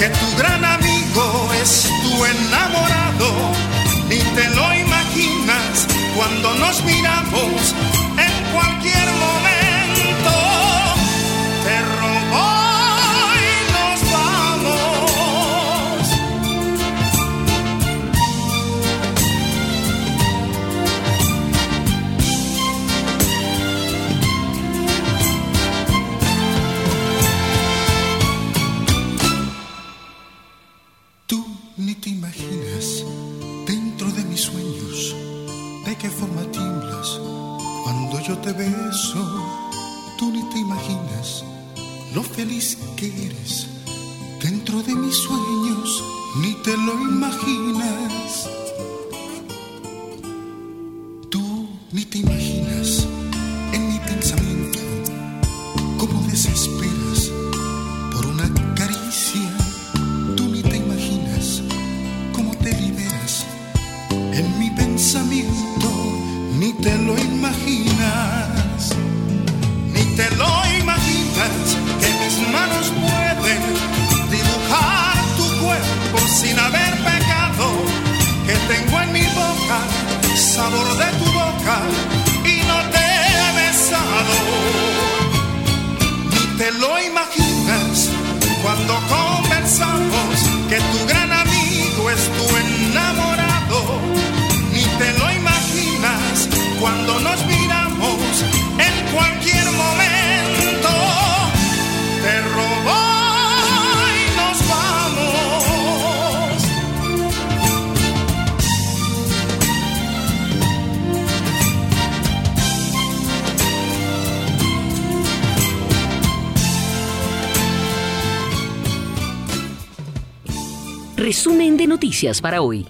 que tu gran amigo es tu enamorado, ni te lo imaginas cuando nos miramos Resumen de noticias para hoy.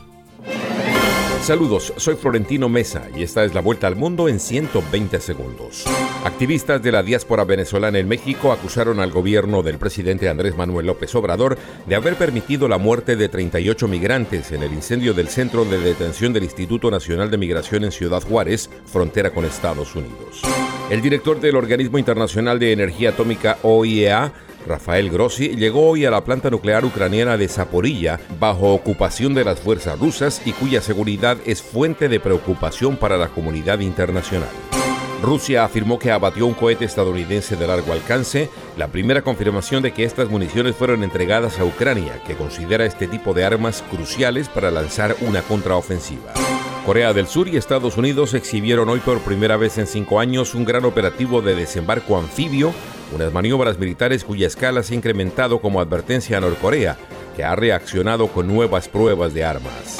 Saludos, soy Florentino Mesa y esta es la vuelta al mundo en 120 segundos. Activistas de la diáspora venezolana en México acusaron al gobierno del presidente Andrés Manuel López Obrador de haber permitido la muerte de 38 migrantes en el incendio del centro de detención del Instituto Nacional de Migración en Ciudad Juárez, frontera con Estados Unidos. El director del Organismo Internacional de Energía Atómica OIEA Rafael Grossi llegó hoy a la planta nuclear ucraniana de Zaporilla bajo ocupación de las fuerzas rusas y cuya seguridad es fuente de preocupación para la comunidad internacional. Rusia afirmó que abatió un cohete estadounidense de largo alcance, la primera confirmación de que estas municiones fueron entregadas a Ucrania, que considera este tipo de armas cruciales para lanzar una contraofensiva. Corea del Sur y Estados Unidos exhibieron hoy por primera vez en cinco años un gran operativo de desembarco anfibio unas maniobras militares cuya escala se ha incrementado como advertencia a Norcorea, que ha reaccionado con nuevas pruebas de armas.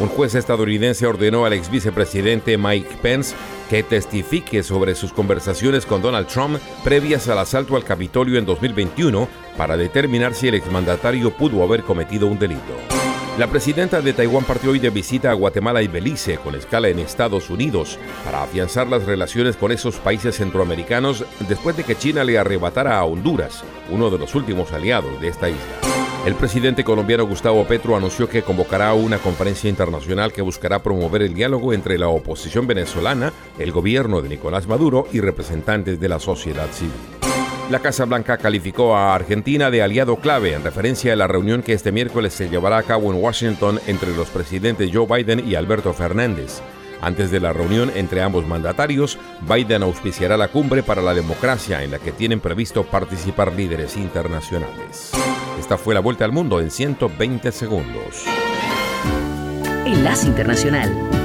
Un juez estadounidense ordenó al ex vicepresidente Mike Pence que testifique sobre sus conversaciones con Donald Trump previas al asalto al Capitolio en 2021 para determinar si el exmandatario pudo haber cometido un delito. La presidenta de Taiwán partió hoy de visita a Guatemala y Belice con escala en Estados Unidos para afianzar las relaciones con esos países centroamericanos después de que China le arrebatara a Honduras, uno de los últimos aliados de esta isla. El presidente colombiano Gustavo Petro anunció que convocará una conferencia internacional que buscará promover el diálogo entre la oposición venezolana, el gobierno de Nicolás Maduro y representantes de la sociedad civil. La Casa Blanca calificó a Argentina de aliado clave en referencia a la reunión que este miércoles se llevará a cabo en Washington entre los presidentes Joe Biden y Alberto Fernández. Antes de la reunión entre ambos mandatarios, Biden auspiciará la cumbre para la democracia en la que tienen previsto participar líderes internacionales. Esta fue la vuelta al mundo en 120 segundos. Enlace Internacional.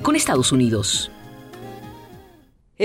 Con Estados Unidos.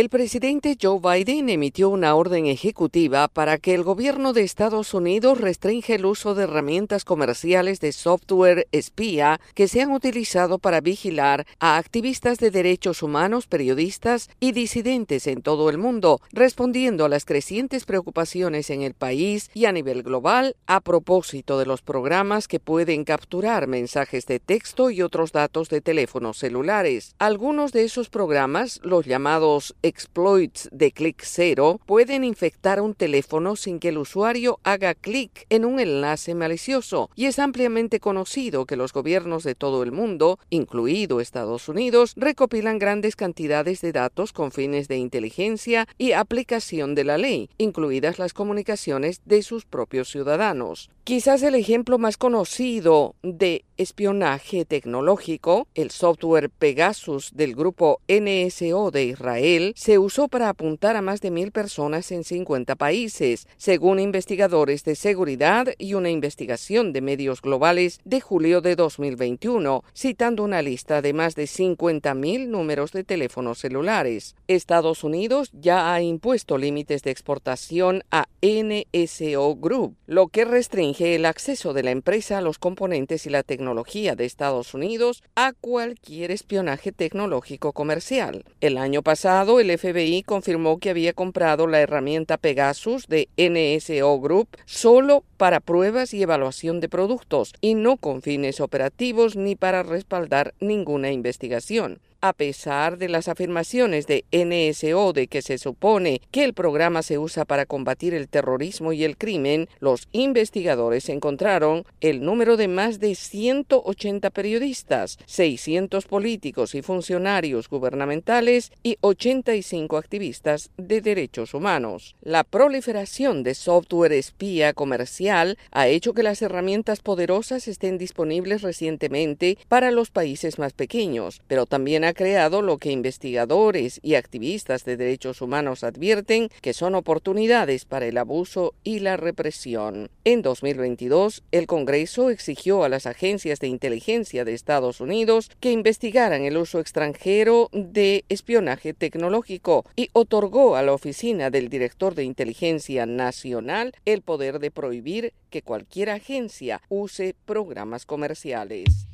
El presidente Joe Biden emitió una orden ejecutiva para que el gobierno de Estados Unidos restringe el uso de herramientas comerciales de software espía que se han utilizado para vigilar a activistas de derechos humanos, periodistas y disidentes en todo el mundo, respondiendo a las crecientes preocupaciones en el país y a nivel global a propósito de los programas que pueden capturar mensajes de texto y otros datos de teléfonos celulares. Algunos de esos programas, los llamados exploits de clic cero pueden infectar un teléfono sin que el usuario haga clic en un enlace malicioso y es ampliamente conocido que los gobiernos de todo el mundo, incluido Estados Unidos, recopilan grandes cantidades de datos con fines de inteligencia y aplicación de la ley, incluidas las comunicaciones de sus propios ciudadanos. Quizás el ejemplo más conocido de espionaje tecnológico, el software Pegasus del grupo NSO de Israel, se usó para apuntar a más de mil personas en 50 países, según investigadores de seguridad y una investigación de medios globales de julio de 2021, citando una lista de más de 50.000 números de teléfonos celulares. Estados Unidos ya ha impuesto límites de exportación a NSO Group, lo que restringe el acceso de la empresa a los componentes y la tecnología de Estados Unidos a cualquier espionaje tecnológico comercial. El año pasado, el FBI confirmó que había comprado la herramienta Pegasus de NSO Group solo para pruebas y evaluación de productos y no con fines operativos ni para respaldar ninguna investigación a pesar de las afirmaciones de NSO de que se supone que el programa se usa para combatir el terrorismo y el crimen, los investigadores encontraron el número de más de 180 periodistas, 600 políticos y funcionarios gubernamentales y 85 activistas de derechos humanos. La proliferación de software espía comercial ha hecho que las herramientas poderosas estén disponibles recientemente para los países más pequeños, pero también ha creado lo que investigadores y activistas de derechos humanos advierten que son oportunidades para el abuso y la represión. En 2022, el Congreso exigió a las agencias de inteligencia de Estados Unidos que investigaran el uso extranjero de espionaje tecnológico y otorgó a la Oficina del Director de Inteligencia Nacional el poder de prohibir que cualquier agencia use programas comerciales.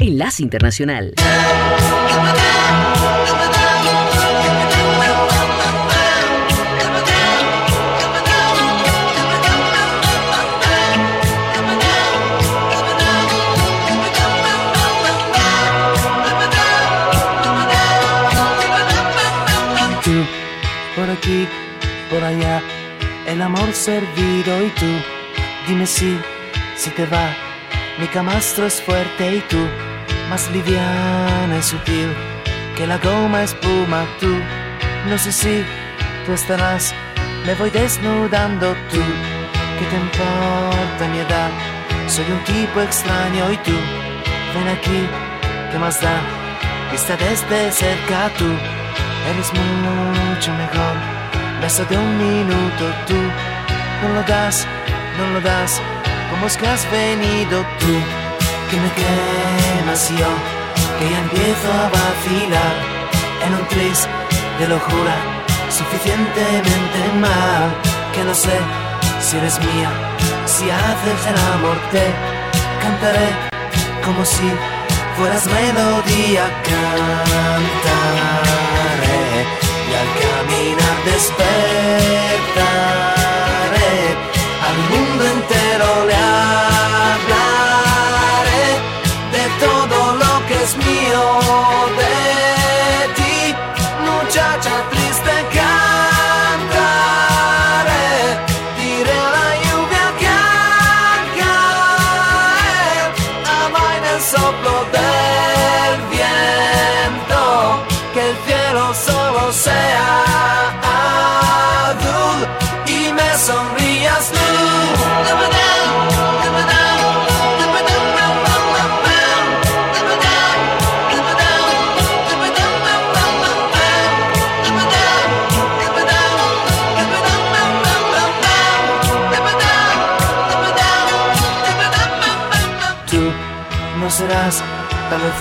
Enlace Internacional. Por aquí, por allá, el amor servido y tú, dime si, si te va, mi camastro es fuerte y tú más liviana y sutil que la goma espuma tú. No sé si tú estarás, me voy desnudando tú. ¿Qué te importa mi edad? Soy un tipo extraño y tú, ven aquí, ¿qué más da? Vista desde cerca tú, eres mucho mejor. Beso de un minuto tú, no lo das, no lo das, como es que has venido tú que me quemas yo, que ya empiezo a vacilar en un tris de locura suficientemente mal, que no sé si eres mía, si haces el amor te cantaré como si fueras melodía, cantaré y al caminar despertaré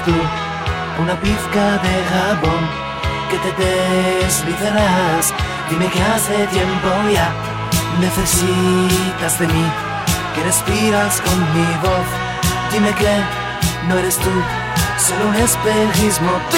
tú una pizca de jabón que te deslizarás. Dime que hace tiempo ya necesitas de mí, que respiras con mi voz. Dime que no eres tú, solo un espejismo tú.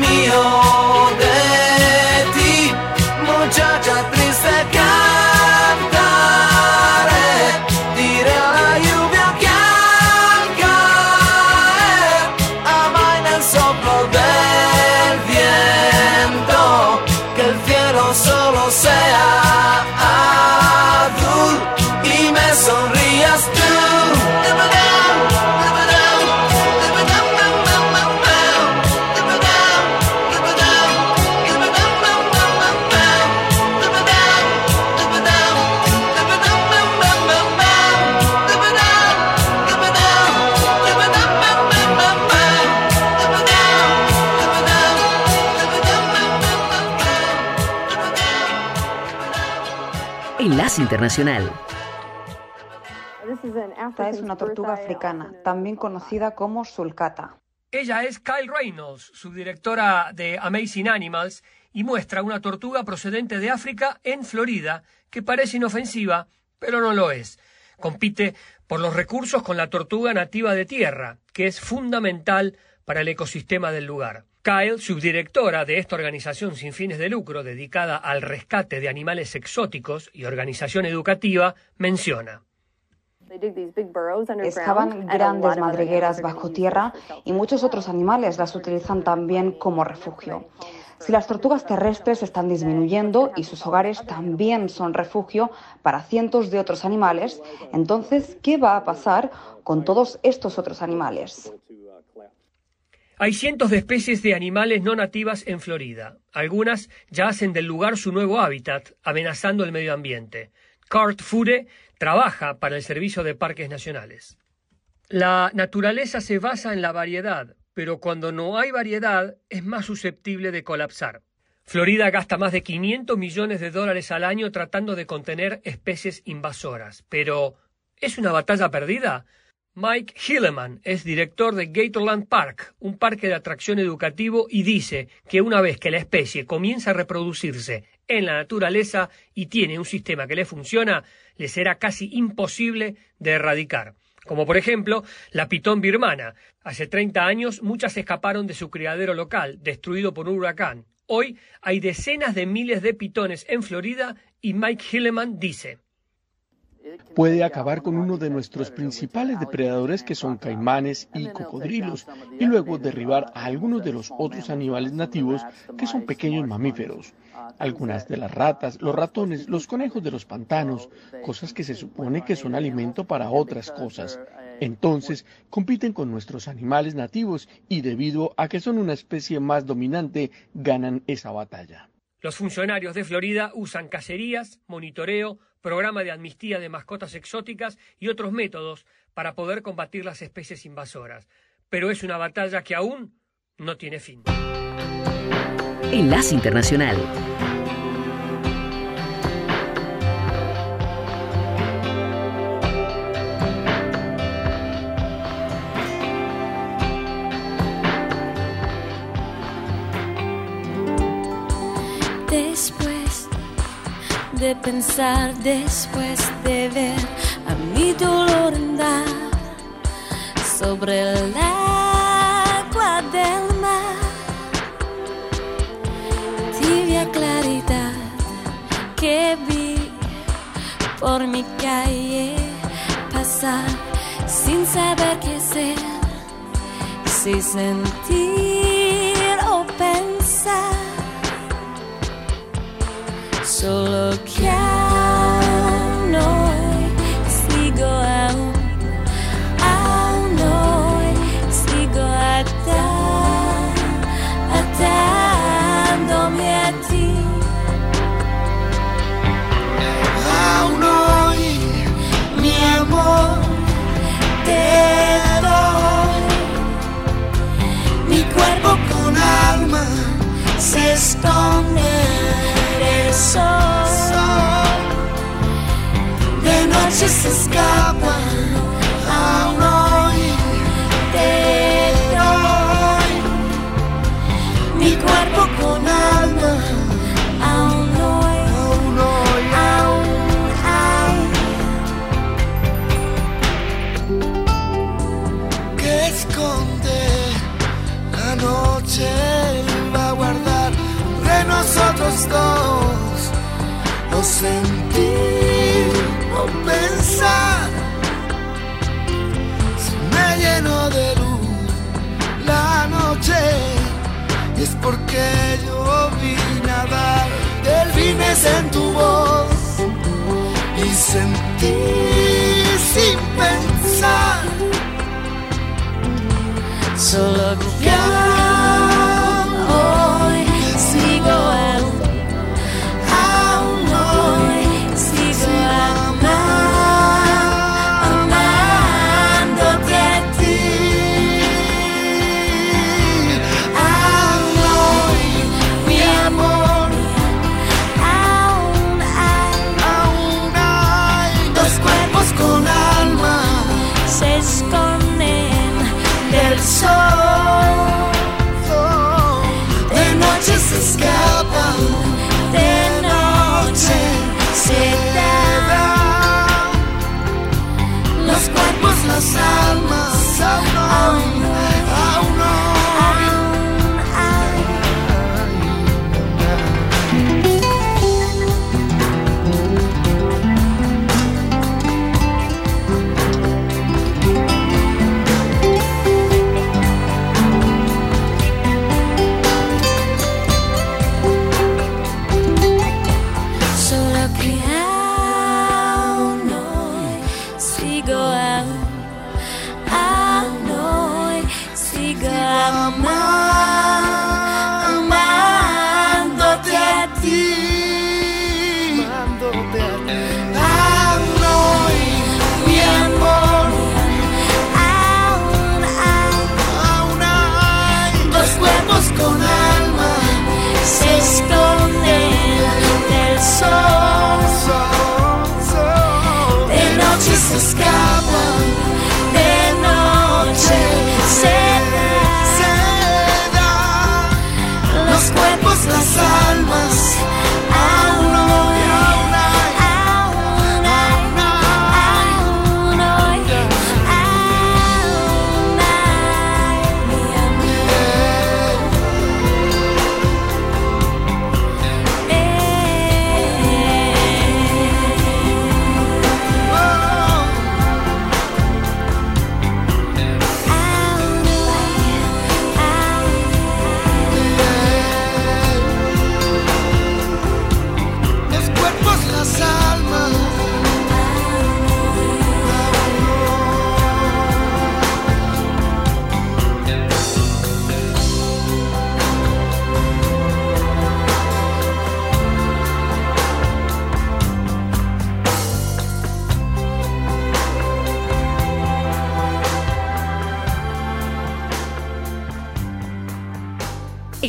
me home. Internacional. Esta es una tortuga africana, también conocida como sulcata. Ella es Kyle Reynolds, subdirectora de Amazing Animals, y muestra una tortuga procedente de África en Florida, que parece inofensiva, pero no lo es. Compite por los recursos con la tortuga nativa de tierra, que es fundamental para el ecosistema del lugar. Kyle, subdirectora de esta organización sin fines de lucro dedicada al rescate de animales exóticos y organización educativa, menciona. Excavan grandes madrigueras bajo tierra y muchos otros animales las utilizan también como refugio. Si las tortugas terrestres están disminuyendo y sus hogares también son refugio para cientos de otros animales, entonces, ¿qué va a pasar con todos estos otros animales? Hay cientos de especies de animales no nativas en Florida. Algunas ya hacen del lugar su nuevo hábitat, amenazando el medio ambiente. Cart Fure trabaja para el Servicio de Parques Nacionales. La naturaleza se basa en la variedad, pero cuando no hay variedad es más susceptible de colapsar. Florida gasta más de 500 millones de dólares al año tratando de contener especies invasoras. Pero, ¿es una batalla perdida? Mike Hilleman es director de Gatorland Park, un parque de atracción educativo, y dice que una vez que la especie comienza a reproducirse en la naturaleza y tiene un sistema que le funciona, le será casi imposible de erradicar. Como por ejemplo la pitón birmana. Hace 30 años muchas escaparon de su criadero local, destruido por un huracán. Hoy hay decenas de miles de pitones en Florida y Mike Hilleman dice puede acabar con uno de nuestros principales depredadores que son caimanes y cocodrilos y luego derribar a algunos de los otros animales nativos que son pequeños mamíferos. Algunas de las ratas, los ratones, los conejos de los pantanos, cosas que se supone que son alimento para otras cosas. Entonces compiten con nuestros animales nativos y debido a que son una especie más dominante, ganan esa batalla. Los funcionarios de Florida usan cacerías, monitoreo, programa de amnistía de mascotas exóticas y otros métodos para poder combatir las especies invasoras. Pero es una batalla que aún no tiene fin. Enlace Internacional. De pensar después de ver a mi dolor andar sobre el agua del mar. Tibia claridad que vi por mi calle pasar sin saber qué hacer, si sentir solo che a noi sigo a, a noi sigo a te, attendomi a ti. A noi, mio amore, mi cuerpo con alma, se esconde. Noche se escapa, aún hoy. Te doy mi cuerpo con alma. Aún hoy, aún hoy, aún que esconde la noche va a guardar de nosotros dos. No la noche es porque yo vi nadar delfines en tu voz y sentí sin pensar. Solo que noche se noche se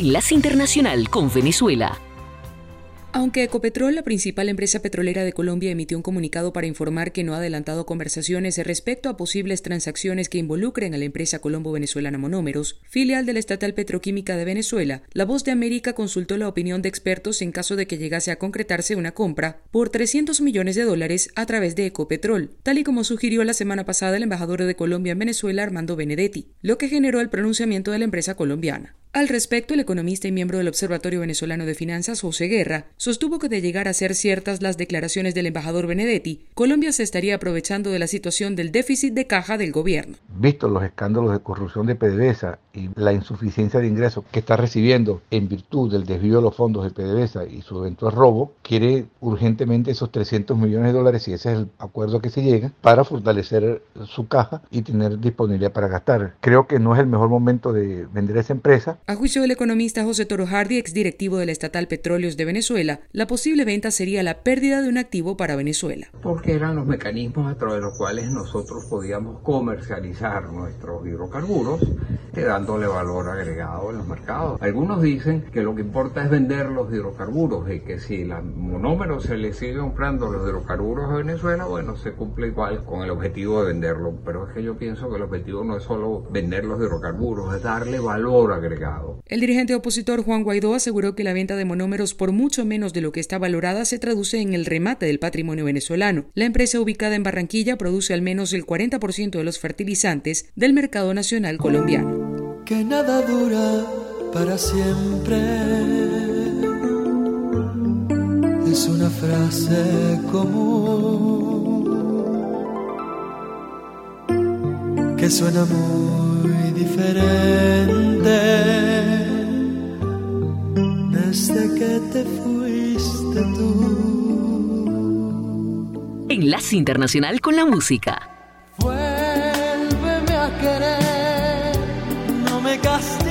Enlace Internacional con Venezuela. Aunque Ecopetrol, la principal empresa petrolera de Colombia, emitió un comunicado para informar que no ha adelantado conversaciones respecto a posibles transacciones que involucren a la empresa colombo-venezolana Monómeros, filial de la estatal petroquímica de Venezuela, la Voz de América consultó la opinión de expertos en caso de que llegase a concretarse una compra por 300 millones de dólares a través de Ecopetrol, tal y como sugirió la semana pasada el embajador de Colombia en Venezuela, Armando Benedetti, lo que generó el pronunciamiento de la empresa colombiana. Al respecto, el economista y miembro del Observatorio Venezolano de Finanzas, José Guerra, sostuvo que de llegar a ser ciertas las declaraciones del embajador Benedetti, Colombia se estaría aprovechando de la situación del déficit de caja del gobierno. Visto los escándalos de corrupción de PDVSA y la insuficiencia de ingresos que está recibiendo en virtud del desvío de los fondos de PDVSA y su eventual robo, quiere urgentemente esos 300 millones de dólares, y ese es el acuerdo que se llega, para fortalecer su caja y tener disponibilidad para gastar. Creo que no es el mejor momento de vender esa empresa. A juicio del economista José Toro Hardy, exdirectivo de la estatal Petróleos de Venezuela, la posible venta sería la pérdida de un activo para Venezuela. Porque eran los mecanismos a través de los cuales nosotros podíamos comercializar nuestros hidrocarburos, dándole valor agregado en los mercados. Algunos dicen que lo que importa es vender los hidrocarburos y que si la monómero se le sigue comprando los hidrocarburos a Venezuela, bueno, se cumple igual con el objetivo de venderlo. Pero es que yo pienso que el objetivo no es solo vender los hidrocarburos, es darle valor agregado. El dirigente opositor Juan Guaidó aseguró que la venta de monómeros por mucho menos de lo que está valorada se traduce en el remate del patrimonio venezolano. La empresa ubicada en Barranquilla produce al menos el 40% de los fertilizantes del mercado nacional colombiano. Que nada dura para siempre. Es una frase común que suena muy diferente desde que te fuiste tú. Enlace Internacional con la Música. Vuélveme a querer, no me castigues,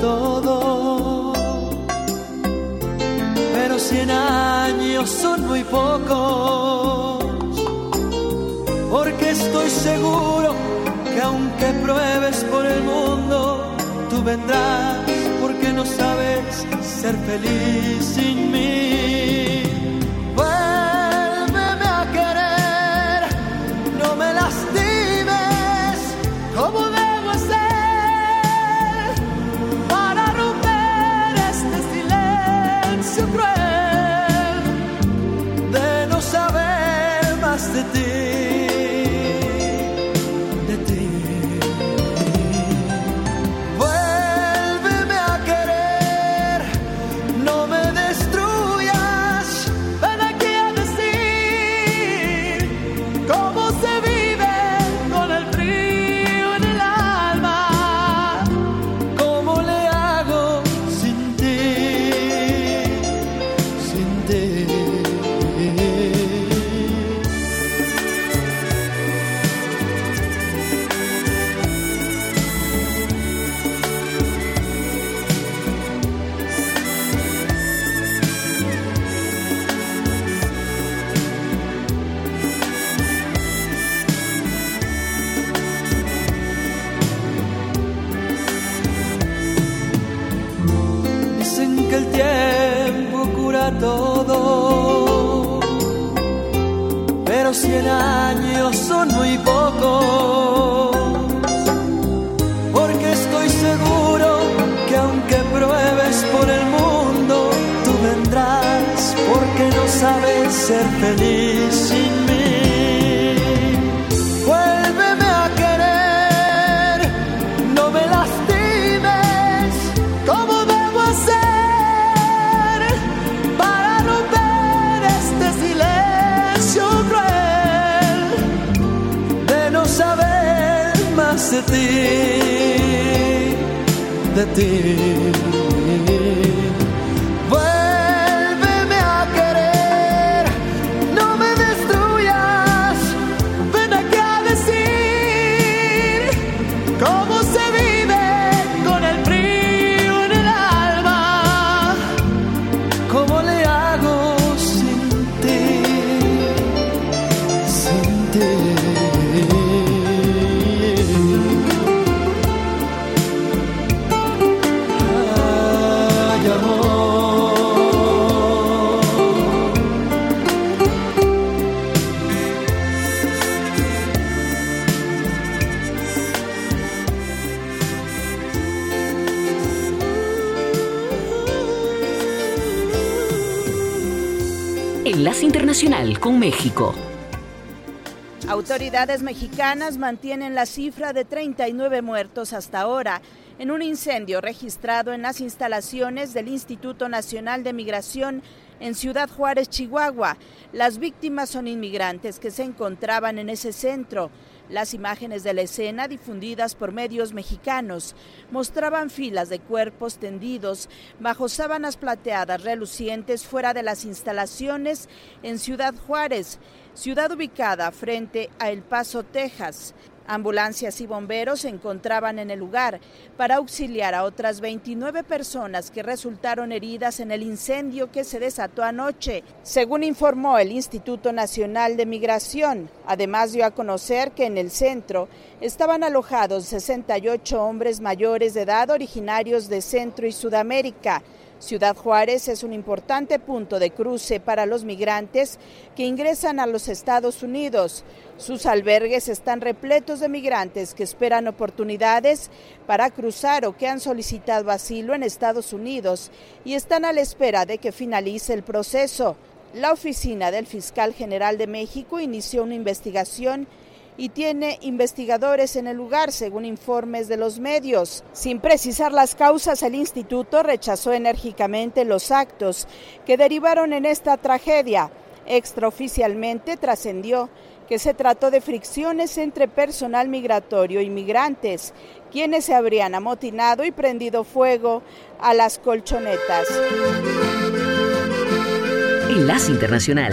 todo pero cien años son muy pocos. Porque estoy seguro que aunque pruebes por el mundo, tú vendrás porque no sabes ser feliz sin mí. Porque no sabes ser feliz sin mí. Vuélveme a querer, no me lastimes, ¿cómo debo hacer para romper este silencio cruel de no saber más de ti, de ti? Con México. Autoridades mexicanas mantienen la cifra de 39 muertos hasta ahora en un incendio registrado en las instalaciones del Instituto Nacional de Migración en Ciudad Juárez, Chihuahua. Las víctimas son inmigrantes que se encontraban en ese centro. Las imágenes de la escena difundidas por medios mexicanos mostraban filas de cuerpos tendidos bajo sábanas plateadas relucientes fuera de las instalaciones en Ciudad Juárez. ciudad ubicada frente a El Paso, Texas. Ambulancias y bomberos se encontraban en el lugar para auxiliar a otras 29 personas que resultaron heridas en el incendio que se desató anoche, según informó el Instituto Nacional de Migración. Además dio a conocer que en el centro estaban alojados 68 hombres mayores de edad originarios de Centro y Sudamérica. Ciudad Juárez es un importante punto de cruce para los migrantes que ingresan a los Estados Unidos. Sus albergues están repletos de migrantes que esperan oportunidades para cruzar o que han solicitado asilo en Estados Unidos y están a la espera de que finalice el proceso. La oficina del fiscal general de México inició una investigación y tiene investigadores en el lugar, según informes de los medios. Sin precisar las causas, el instituto rechazó enérgicamente los actos que derivaron en esta tragedia. Extraoficialmente trascendió que se trató de fricciones entre personal migratorio y migrantes, quienes se habrían amotinado y prendido fuego a las colchonetas. Enlace Internacional.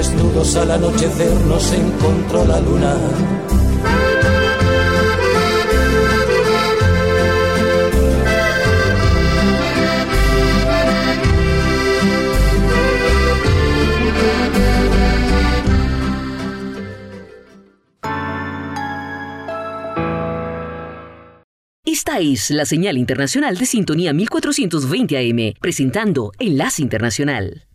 desnudos al anochecer nos encontró la luna. Esta es la señal internacional de sintonía 1420 AM, presentando Enlace Internacional.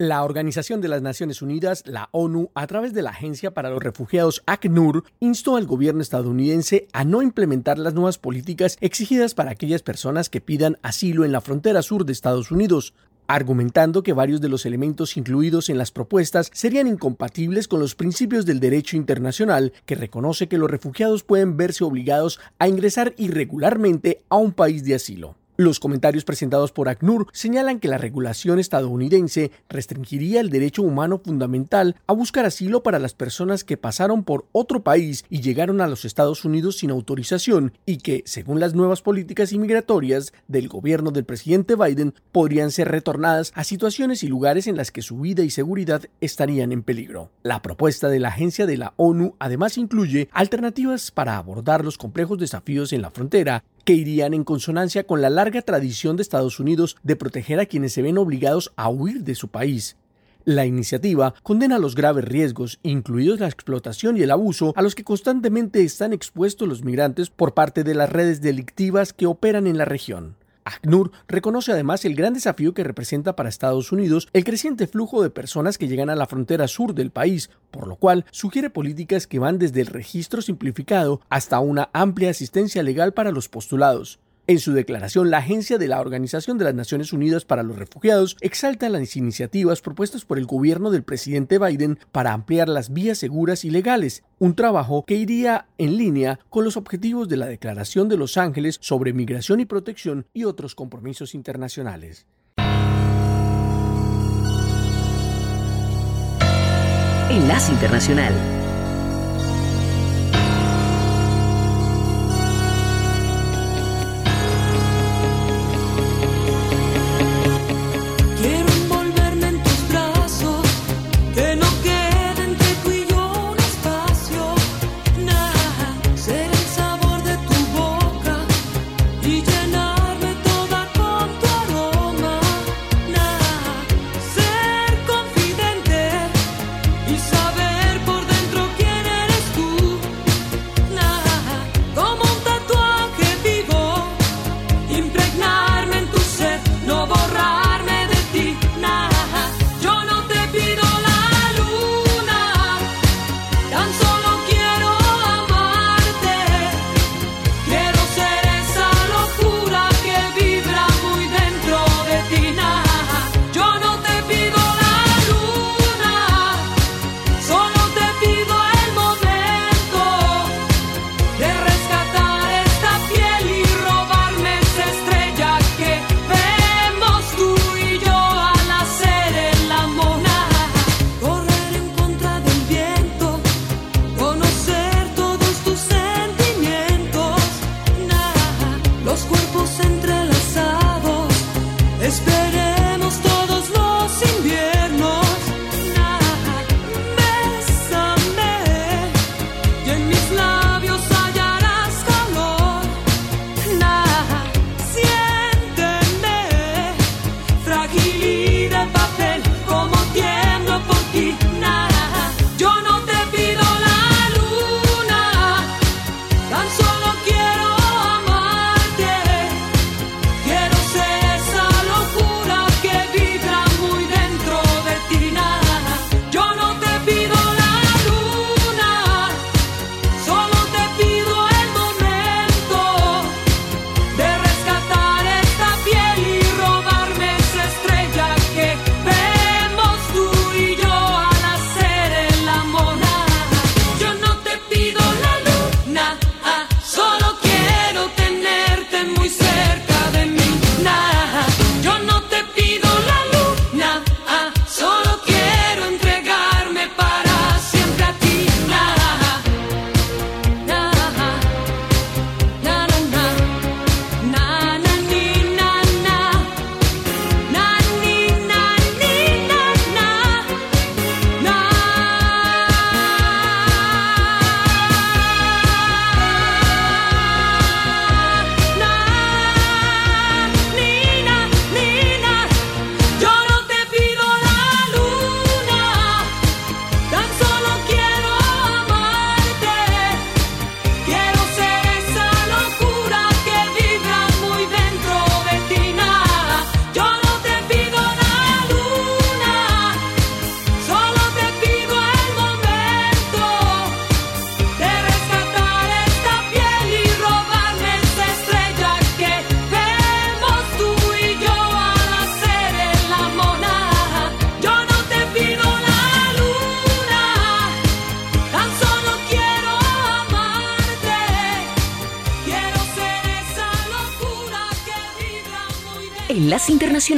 La Organización de las Naciones Unidas, la ONU, a través de la Agencia para los Refugiados ACNUR, instó al gobierno estadounidense a no implementar las nuevas políticas exigidas para aquellas personas que pidan asilo en la frontera sur de Estados Unidos, argumentando que varios de los elementos incluidos en las propuestas serían incompatibles con los principios del derecho internacional, que reconoce que los refugiados pueden verse obligados a ingresar irregularmente a un país de asilo. Los comentarios presentados por ACNUR señalan que la regulación estadounidense restringiría el derecho humano fundamental a buscar asilo para las personas que pasaron por otro país y llegaron a los Estados Unidos sin autorización y que, según las nuevas políticas inmigratorias del gobierno del presidente Biden, podrían ser retornadas a situaciones y lugares en las que su vida y seguridad estarían en peligro. La propuesta de la agencia de la ONU además incluye alternativas para abordar los complejos desafíos en la frontera que irían en consonancia con la larga tradición de Estados Unidos de proteger a quienes se ven obligados a huir de su país. La iniciativa condena los graves riesgos, incluidos la explotación y el abuso, a los que constantemente están expuestos los migrantes por parte de las redes delictivas que operan en la región. ACNUR reconoce además el gran desafío que representa para Estados Unidos el creciente flujo de personas que llegan a la frontera sur del país, por lo cual sugiere políticas que van desde el registro simplificado hasta una amplia asistencia legal para los postulados. En su declaración, la Agencia de la Organización de las Naciones Unidas para los Refugiados exalta las iniciativas propuestas por el gobierno del presidente Biden para ampliar las vías seguras y legales, un trabajo que iría en línea con los objetivos de la Declaración de Los Ángeles sobre Migración y Protección y otros compromisos internacionales. Enlace Internacional.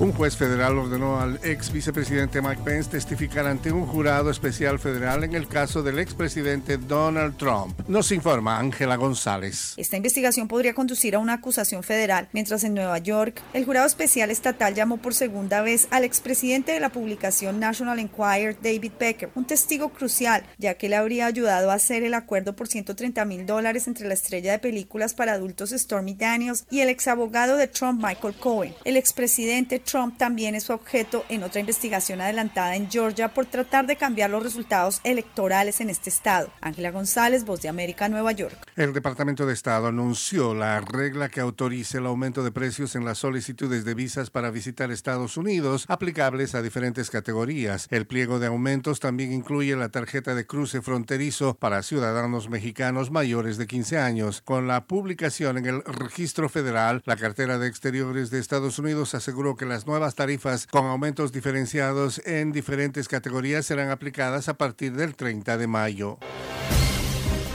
Un juez federal ordenó al ex vicepresidente Mike Pence testificar ante un jurado especial federal en el caso del expresidente Donald Trump. Nos informa Ángela González. Esta investigación podría conducir a una acusación federal, mientras en Nueva York el jurado especial estatal llamó por segunda vez al expresidente de la publicación National Enquirer, David Becker, un testigo crucial, ya que le habría ayudado a hacer el acuerdo por 130 mil dólares entre la estrella de películas para adultos Stormy Daniels y el exabogado de Trump Michael Cohen. El expresidente Trump también es objeto en otra investigación adelantada en Georgia por tratar de cambiar los resultados electorales en este estado. Ángela González, Voz de América, Nueva York. El Departamento de Estado anunció la regla que autorice el aumento de precios en las solicitudes de visas para visitar Estados Unidos aplicables a diferentes categorías. El pliego de aumentos también incluye la tarjeta de cruce fronterizo para ciudadanos mexicanos mayores de 15 años. Con la publicación en el registro federal, la cartera de exteriores de Estados Unidos aseguró que las nuevas tarifas con aumentos diferenciados en diferentes categorías serán aplicadas a partir del 30 de mayo.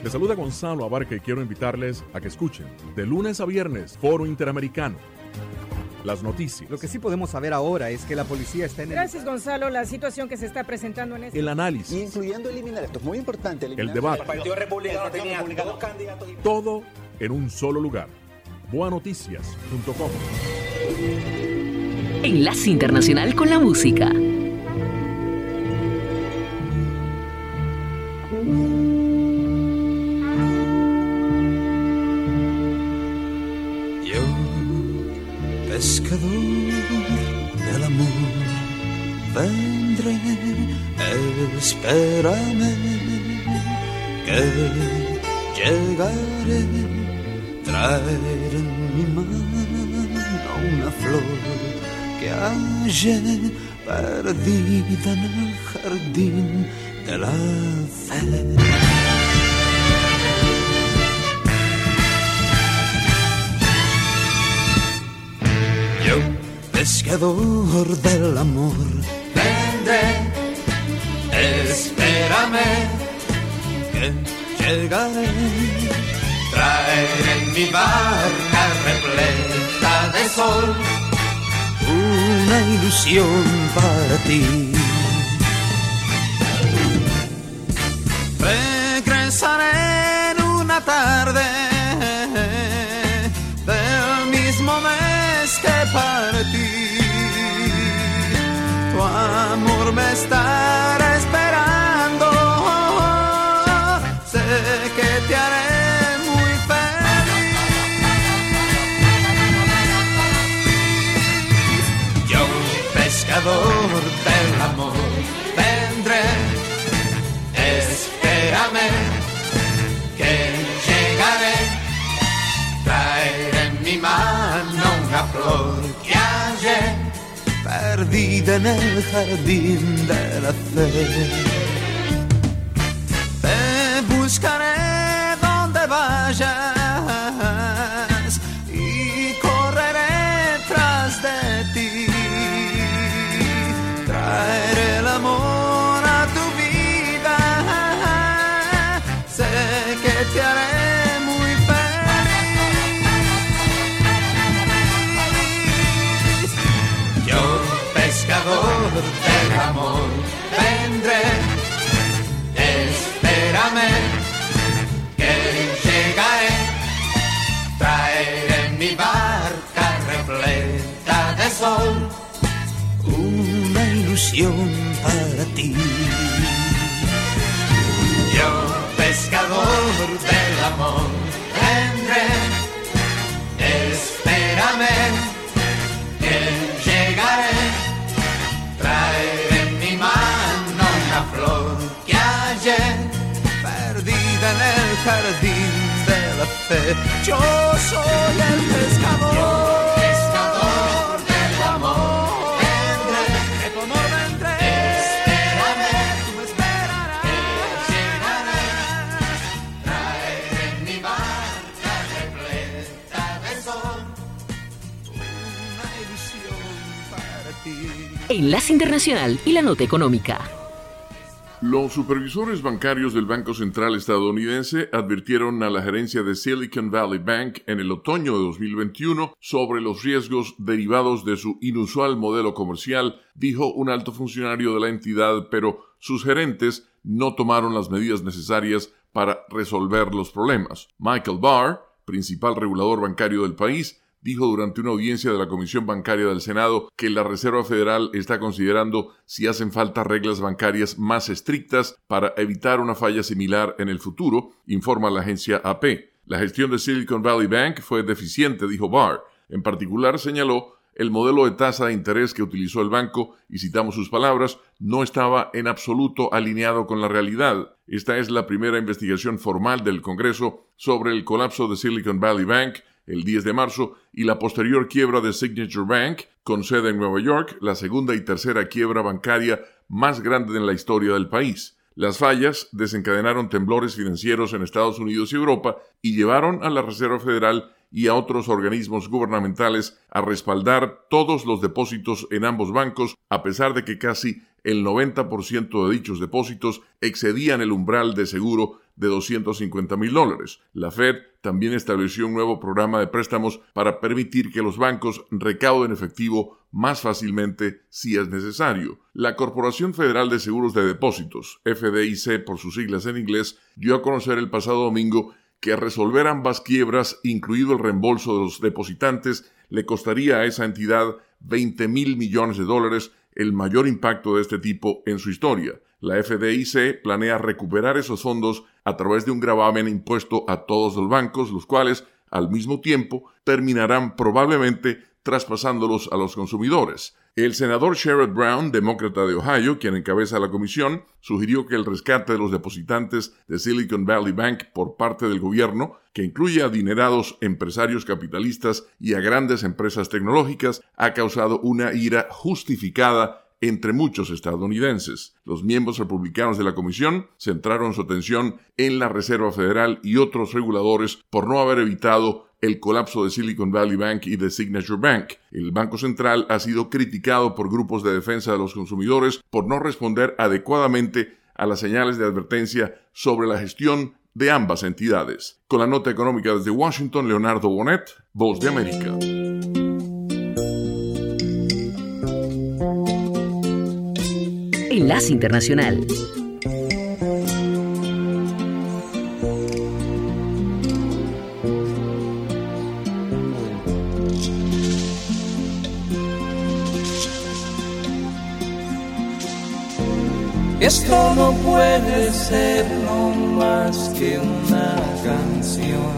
Les saluda Gonzalo Abarca y quiero invitarles a que escuchen de lunes a viernes Foro Interamericano. Las noticias, Lo que sí podemos saber ahora es que la policía está en el... Gracias, Gonzalo. La situación que se está presentando en este... el análisis, Incluyendo eliminar, esto es muy importante, eliminar el debate, Partido Republicano tenía dos candidatos y- todo en un solo lugar. Boanoticias.com. Enlace Internacional con la Música. Yo, pescador del amor, vendré, espérame, que llegaré, traer en mi mano una flor que hallé perdida en el jardín de la fe. Yo, pescador del amor, vendré, espérame, que llegaré, traer en mi barca repleta de sol una ilusión para ti. Regresaré en una tarde del mismo mes que partí. Tu amor me estará una flor que hallé perdida en el del amor, vendré. Espérame, que llegaré. Traeré mi barca repleta de sol una ilusión para ti. Yo, pescador del amor, jardín de la fe. Yo soy el pescador. pescador del amor. Vendré, que tu amor vendré. Espérame, tú me esperarás. Llegarás, traeré en mi barca repleta de sol una ilusión para ti. Enlace Internacional y la Nota Económica. Los supervisores bancarios del Banco Central estadounidense advirtieron a la gerencia de Silicon Valley Bank en el otoño de 2021 sobre los riesgos derivados de su inusual modelo comercial, dijo un alto funcionario de la entidad, pero sus gerentes no tomaron las medidas necesarias para resolver los problemas. Michael Barr, principal regulador bancario del país, dijo durante una audiencia de la Comisión Bancaria del Senado que la Reserva Federal está considerando si hacen falta reglas bancarias más estrictas para evitar una falla similar en el futuro, informa la agencia AP. La gestión de Silicon Valley Bank fue deficiente, dijo Barr. En particular, señaló, el modelo de tasa de interés que utilizó el banco, y citamos sus palabras, no estaba en absoluto alineado con la realidad. Esta es la primera investigación formal del Congreso sobre el colapso de Silicon Valley Bank el 10 de marzo y la posterior quiebra de Signature Bank, con sede en Nueva York, la segunda y tercera quiebra bancaria más grande en la historia del país. Las fallas desencadenaron temblores financieros en Estados Unidos y Europa y llevaron a la Reserva Federal y a otros organismos gubernamentales a respaldar todos los depósitos en ambos bancos, a pesar de que casi el 90% de dichos depósitos excedían el umbral de seguro de 250 mil dólares. La Fed también estableció un nuevo programa de préstamos para permitir que los bancos recauden efectivo más fácilmente si es necesario. La Corporación Federal de Seguros de Depósitos, FDIC por sus siglas en inglés, dio a conocer el pasado domingo que resolver ambas quiebras, incluido el reembolso de los depositantes, le costaría a esa entidad 20 mil millones de dólares, el mayor impacto de este tipo en su historia. La FDIC planea recuperar esos fondos a través de un gravamen impuesto a todos los bancos, los cuales, al mismo tiempo, terminarán probablemente traspasándolos a los consumidores. El senador Sherrod Brown, demócrata de Ohio, quien encabeza la comisión, sugirió que el rescate de los depositantes de Silicon Valley Bank por parte del gobierno, que incluye a adinerados empresarios capitalistas y a grandes empresas tecnológicas, ha causado una ira justificada entre muchos estadounidenses. Los miembros republicanos de la comisión centraron su atención en la Reserva Federal y otros reguladores por no haber evitado el colapso de Silicon Valley Bank y de Signature Bank. El Banco Central ha sido criticado por grupos de defensa de los consumidores por no responder adecuadamente a las señales de advertencia sobre la gestión de ambas entidades. Con la nota económica desde Washington, Leonardo Bonet, Voz de América. Enlace Internacional. Esto no puede ser no más que una canción.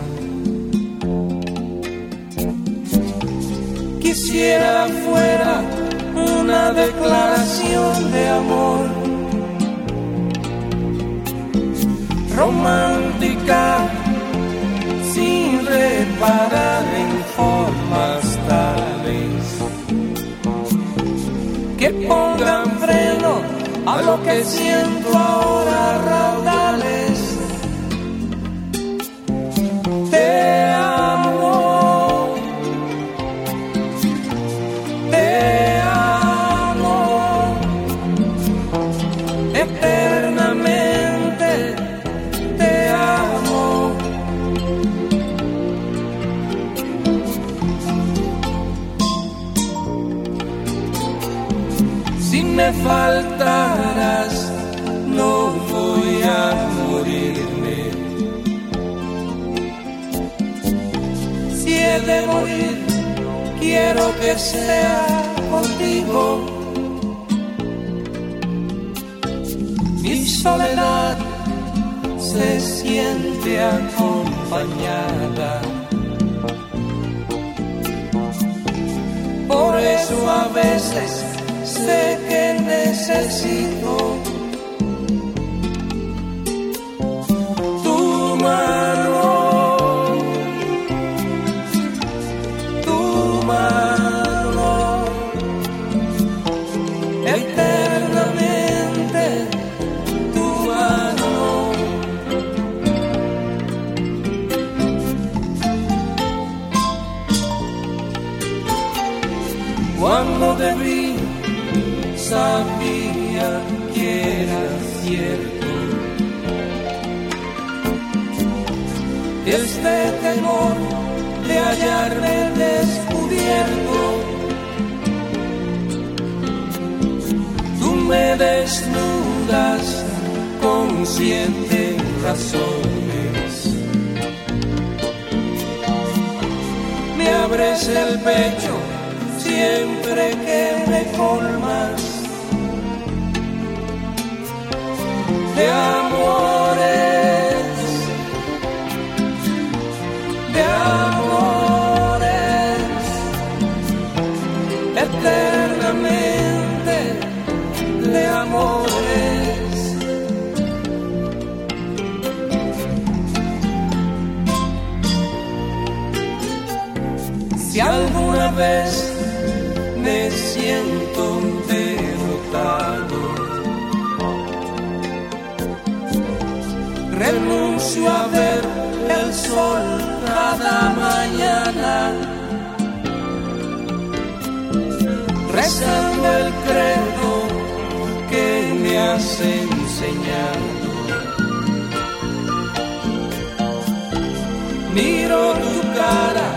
Quisiera fuera una declaración de amor romántica sin reparar lo que siento ahora raudales que sea contigo. Mi soledad se siente acompañada. Por eso a veces sé que necesito este temor de hallarme descubierto. Tú me desnudas con siete razones. Me abres el pecho siempre que me colmas de amores. Eternamente de amores. Si alguna vez me siento derrotado renuncio a ver el sol cada mañana, rezando el credo que me has enseñado. Miro tu cara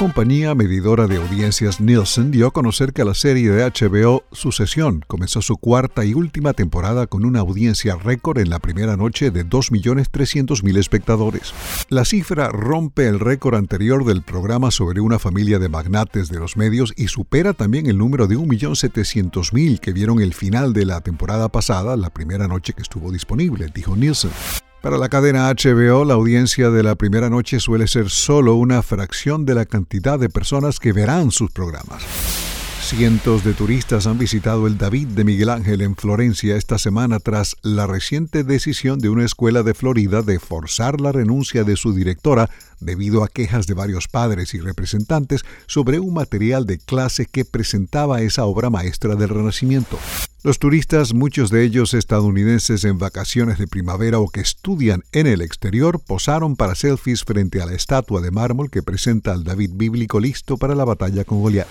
compañía medidora de audiencias Nielsen dio a conocer que la serie de HBO Sucesión comenzó su cuarta y última temporada con una audiencia récord en la primera noche de 2.300.000 espectadores. La cifra rompe el récord anterior del programa sobre una familia de magnates de los medios y supera también el número de 1.700.000 que vieron el final de la temporada pasada, la primera noche que estuvo disponible, dijo Nielsen. Para la cadena HBO, la audiencia de la primera noche suele ser solo una fracción de la cantidad de personas que verán sus programas. Cientos de turistas han visitado el David de Miguel Ángel en Florencia esta semana tras la reciente decisión de una escuela de Florida de forzar la renuncia de su directora debido a quejas de varios padres y representantes sobre un material de clase que presentaba esa obra maestra del Renacimiento. Los turistas, muchos de ellos estadounidenses en vacaciones de primavera o que estudian en el exterior, posaron para selfies frente a la estatua de mármol que presenta al David bíblico listo para la batalla con Goliat.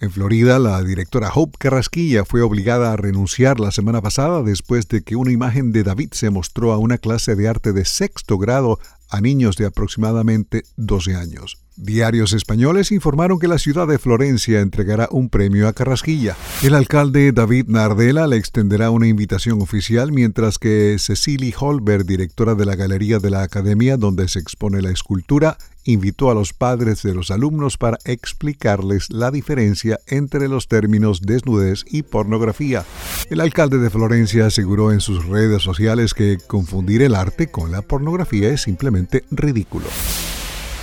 En Florida, la directora Hope Carrasquilla fue obligada a renunciar la semana pasada después de que una imagen de David se mostró a una clase de arte de sexto grado a niños de aproximadamente 12 años. Diarios españoles informaron que la ciudad de Florencia entregará un premio a Carrasquilla. El alcalde David Nardella le extenderá una invitación oficial, mientras que Cecily Holberg, directora de la Galería de la Academia donde se expone la escultura, invitó a los padres de los alumnos para explicarles la diferencia entre los términos desnudez y pornografía. El alcalde de Florencia aseguró en sus redes sociales que confundir el arte con la pornografía es simplemente ridículo.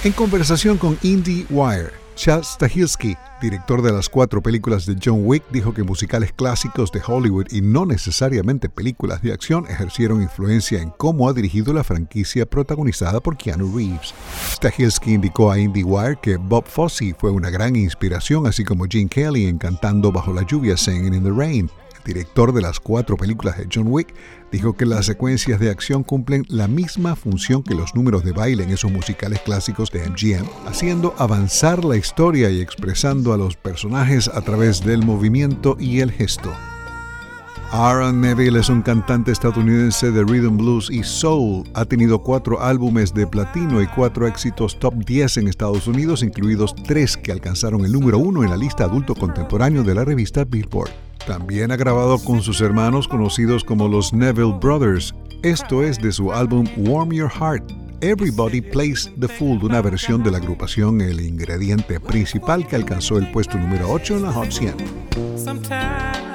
En conversación con IndieWire, Chad Stahelski, director de las cuatro películas de John Wick, dijo que musicales clásicos de Hollywood y no necesariamente películas de acción ejercieron influencia en cómo ha dirigido la franquicia protagonizada por Keanu Reeves. Stahelski indicó a IndieWire que Bob Fosse fue una gran inspiración, así como Gene Kelly en Cantando bajo la lluvia, Singing in the Rain director de las cuatro películas de John Wick, dijo que las secuencias de acción cumplen la misma función que los números de baile en esos musicales clásicos de MGM, haciendo avanzar la historia y expresando a los personajes a través del movimiento y el gesto. Aaron Neville es un cantante estadounidense de rhythm blues y soul. Ha tenido cuatro álbumes de platino y cuatro éxitos top 10 en Estados Unidos, incluidos tres que alcanzaron el número uno en la lista adulto contemporáneo de la revista Billboard. También ha grabado con sus hermanos conocidos como los Neville Brothers. Esto es de su álbum Warm Your Heart. Everybody Plays the Fool, una versión de la agrupación El Ingrediente Principal que alcanzó el puesto número 8 en la Hot 100.